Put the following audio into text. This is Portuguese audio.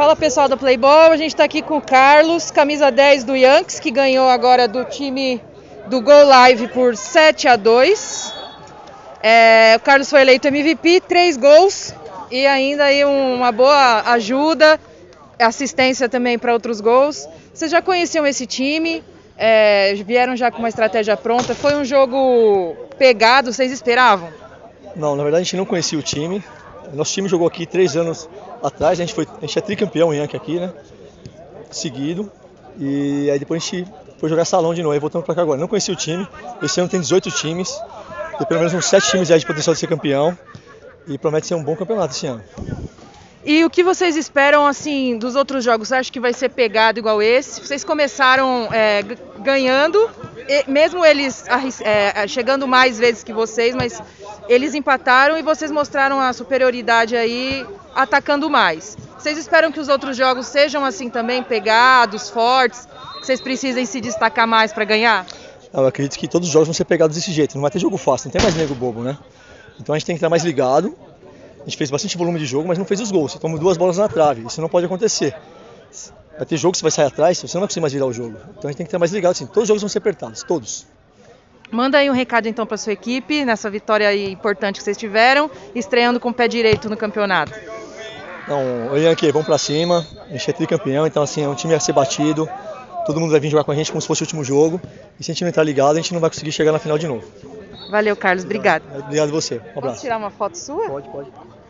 Fala pessoal da Playball, a gente está aqui com o Carlos, camisa 10 do Yankees, que ganhou agora do time do Go Live por 7 a 2. É, o Carlos foi eleito MVP, três gols e ainda aí uma boa ajuda, assistência também para outros gols. Vocês já conheciam esse time? É, vieram já com uma estratégia pronta? Foi um jogo pegado, vocês esperavam? Não, na verdade a gente não conhecia o time. Nosso time jogou aqui três anos atrás, a gente, foi, a gente é tricampeão Yankee aqui, né? Seguido. E aí depois a gente foi jogar salão de novo, aí voltamos para cá agora. Não conhecia o time, esse ano tem 18 times, tem pelo menos uns 7 times aí de potencial de ser campeão. E promete ser um bom campeonato esse ano. E o que vocês esperam assim dos outros jogos? Você acha que vai ser pegado igual esse? Vocês começaram é, ganhando, mesmo eles é, chegando mais vezes que vocês, mas eles empataram e vocês mostraram a superioridade aí, atacando mais. Vocês esperam que os outros jogos sejam assim também, pegados, fortes, que vocês precisem se destacar mais para ganhar? Eu acredito que todos os jogos vão ser pegados desse jeito. Não vai ter jogo fácil, não tem mais nego bobo, né? Então a gente tem que estar mais ligado a gente fez bastante volume de jogo, mas não fez os gols. Tomou duas bolas na trave. Isso não pode acontecer. Vai ter jogo que você vai sair atrás, você não vai conseguir mais virar o jogo. Então a gente tem que estar mais ligado. Assim, todos os jogos vão ser apertados, todos. Manda aí um recado então para sua equipe nessa vitória importante que vocês tiveram, estreando com o pé direito no campeonato. Então, Yankee, vamos para cima. A gente é tricampeão, então assim, é um time a ser batido. Todo mundo vai vir jogar com a gente como se fosse o último jogo. E se a gente não entrar ligado, a gente não vai conseguir chegar na final de novo. Valeu, Carlos. Obrigado. Obrigado você. Um abraço. Posso tirar uma foto sua? Pode, pode.